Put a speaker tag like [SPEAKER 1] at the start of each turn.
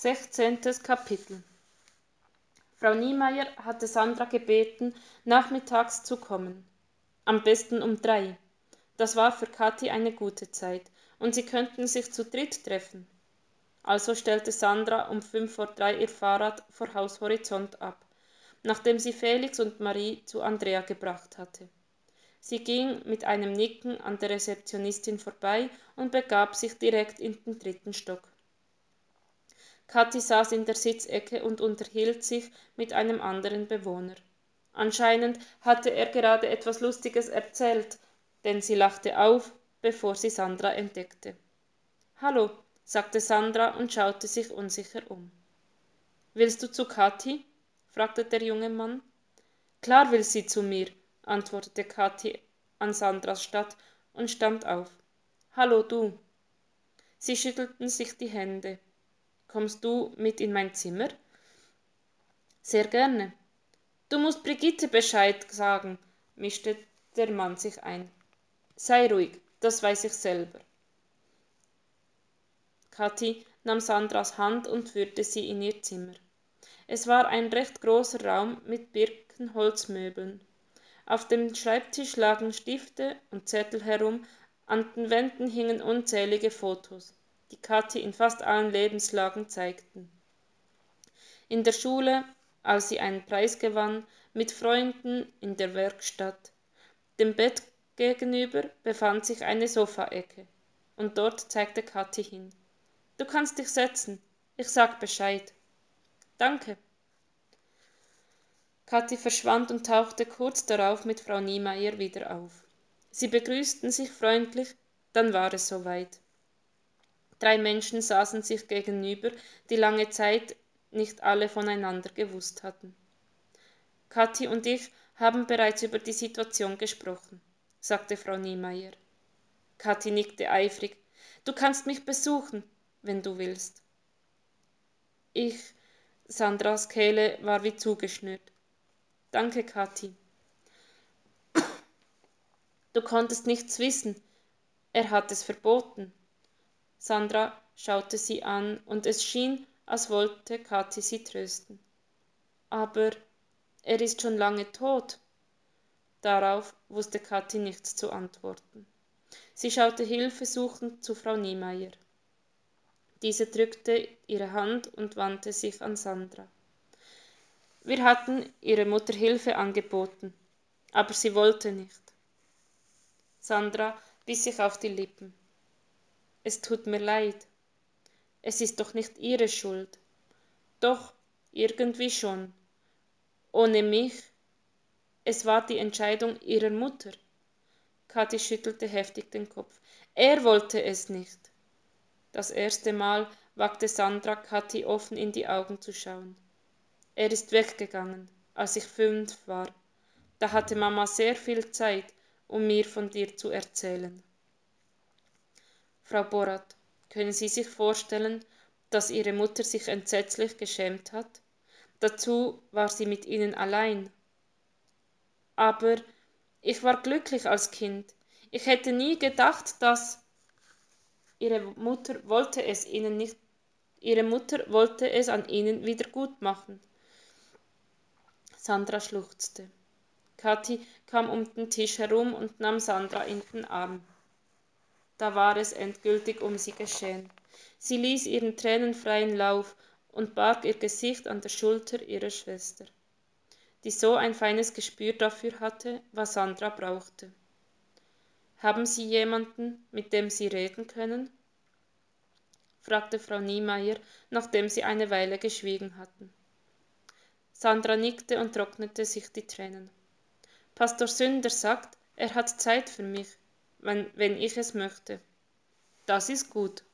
[SPEAKER 1] Sechzehntes Kapitel Frau Niemeyer hatte Sandra gebeten, nachmittags zu kommen. Am besten um drei. Das war für Kathi eine gute Zeit, und sie könnten sich zu dritt treffen. Also stellte Sandra um fünf vor drei ihr Fahrrad vor Haus Horizont ab, nachdem sie Felix und Marie zu Andrea gebracht hatte. Sie ging mit einem Nicken an der Rezeptionistin vorbei und begab sich direkt in den dritten Stock. Kathi saß in der Sitzecke und unterhielt sich mit einem anderen Bewohner. Anscheinend hatte er gerade etwas Lustiges erzählt, denn sie lachte auf, bevor sie Sandra entdeckte. Hallo, sagte Sandra und schaute sich unsicher um. Willst du zu Kathi? fragte der junge Mann. Klar will sie zu mir, antwortete Kathi an Sandras Statt und stand auf. Hallo du. Sie schüttelten sich die Hände. Kommst du mit in mein Zimmer? Sehr gerne. Du musst Brigitte Bescheid sagen, mischte der Mann sich ein. Sei ruhig, das weiß ich selber. Kathi nahm Sandras Hand und führte sie in ihr Zimmer. Es war ein recht großer Raum mit Birkenholzmöbeln. Auf dem Schreibtisch lagen Stifte und Zettel herum, an den Wänden hingen unzählige Fotos, die Kathi in fast allen Lebenslagen zeigten. In der Schule, als sie einen Preis gewann, mit Freunden in der Werkstatt. Dem Bett gegenüber befand sich eine Sofaecke, und dort zeigte Kathi hin. Du kannst dich setzen, ich sag Bescheid. Danke. Kathi verschwand und tauchte kurz darauf mit Frau Niemeyer wieder auf. Sie begrüßten sich freundlich, dann war es soweit. Drei Menschen saßen sich gegenüber, die lange Zeit nicht alle voneinander gewusst hatten. Kathi und ich haben bereits über die Situation gesprochen, sagte Frau Niemeyer. Kathi nickte eifrig. Du kannst mich besuchen, wenn du willst. Ich, Sandras Kehle war wie zugeschnürt. Danke, Kathi. Du konntest nichts wissen. Er hat es verboten. Sandra schaute sie an, und es schien, als wollte Kathi sie trösten. Aber er ist schon lange tot. Darauf wusste Kathi nichts zu antworten. Sie schaute hilfesuchend zu Frau Niemeyer. Diese drückte ihre Hand und wandte sich an Sandra. Wir hatten ihrer Mutter Hilfe angeboten, aber sie wollte nicht. Sandra biss sich auf die Lippen. Es tut mir leid. Es ist doch nicht ihre Schuld. Doch, irgendwie schon. Ohne mich. Es war die Entscheidung ihrer Mutter. Kathi schüttelte heftig den Kopf. Er wollte es nicht. Das erste Mal wagte Sandra Kathi offen in die Augen zu schauen. Er ist weggegangen, als ich fünf war. Da hatte Mama sehr viel Zeit, um mir von dir zu erzählen. Frau Borat, können Sie sich vorstellen, dass Ihre Mutter sich entsetzlich geschämt hat? Dazu war sie mit Ihnen allein. Aber ich war glücklich als Kind. Ich hätte nie gedacht, dass Ihre Mutter wollte es Ihnen nicht Ihre Mutter wollte es an Ihnen wieder gut machen. Sandra schluchzte. Kathi kam um den Tisch herum und nahm Sandra in den Arm. Da war es endgültig um sie geschehen. Sie ließ ihren Tränen freien Lauf und barg ihr Gesicht an der Schulter ihrer Schwester, die so ein feines Gespür dafür hatte, was Sandra brauchte. Haben Sie jemanden, mit dem Sie reden können? fragte Frau Niemeyer, nachdem sie eine Weile geschwiegen hatten. Sandra nickte und trocknete sich die Tränen. Pastor Sünder sagt, er hat Zeit für mich, wenn, wenn ich es möchte. Das ist gut.